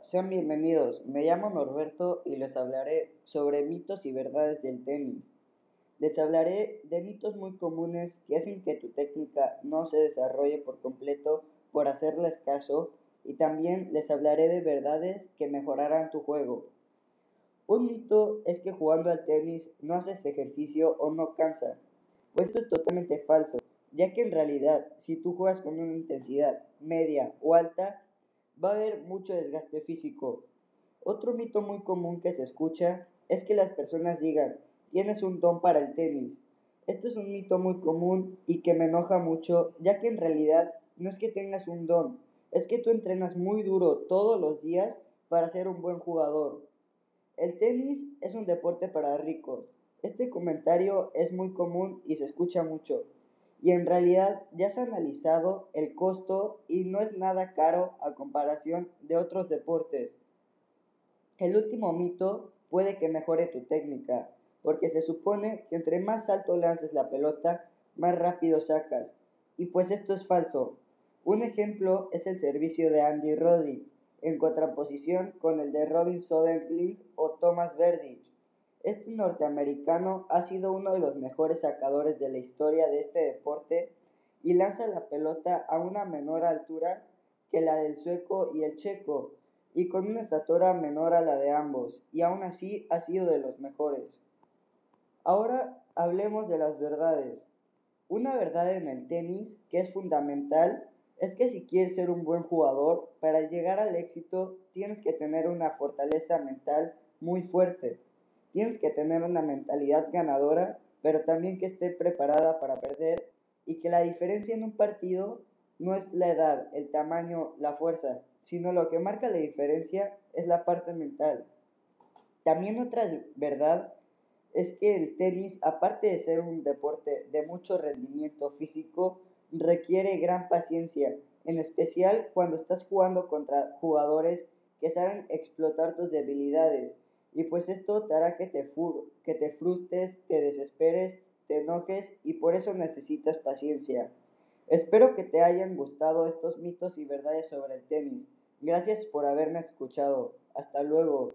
Sean bienvenidos, me llamo Norberto y les hablaré sobre mitos y verdades del tenis. Les hablaré de mitos muy comunes que hacen que tu técnica no se desarrolle por completo por hacerles caso y también les hablaré de verdades que mejorarán tu juego. Un mito es que jugando al tenis no haces ejercicio o no cansa, pues esto es totalmente falso, ya que en realidad si tú juegas con una intensidad media o alta, va a haber mucho desgaste físico. Otro mito muy común que se escucha es que las personas digan, tienes un don para el tenis. Esto es un mito muy común y que me enoja mucho, ya que en realidad no es que tengas un don, es que tú entrenas muy duro todos los días para ser un buen jugador. El tenis es un deporte para ricos. Este comentario es muy común y se escucha mucho. Y en realidad ya se ha analizado el costo y no es nada caro a comparación de otros deportes. El último mito puede que mejore tu técnica, porque se supone que entre más alto lances la pelota, más rápido sacas. Y pues esto es falso. Un ejemplo es el servicio de Andy Roddick, en contraposición con el de Robin Soderling o Thomas Verdich. Este norteamericano ha sido uno de los mejores sacadores de la historia de este deporte y lanza la pelota a una menor altura que la del sueco y el checo, y con una estatura menor a la de ambos, y aún así ha sido de los mejores. Ahora hablemos de las verdades. Una verdad en el tenis que es fundamental es que si quieres ser un buen jugador, para llegar al éxito tienes que tener una fortaleza mental muy fuerte. Tienes que tener una mentalidad ganadora, pero también que esté preparada para perder y que la diferencia en un partido no es la edad, el tamaño, la fuerza, sino lo que marca la diferencia es la parte mental. También otra verdad es que el tenis, aparte de ser un deporte de mucho rendimiento físico, requiere gran paciencia, en especial cuando estás jugando contra jugadores que saben explotar tus debilidades. Y pues esto te hará que te, que te frustres, te desesperes, te enojes y por eso necesitas paciencia. Espero que te hayan gustado estos mitos y verdades sobre el tenis. Gracias por haberme escuchado. Hasta luego.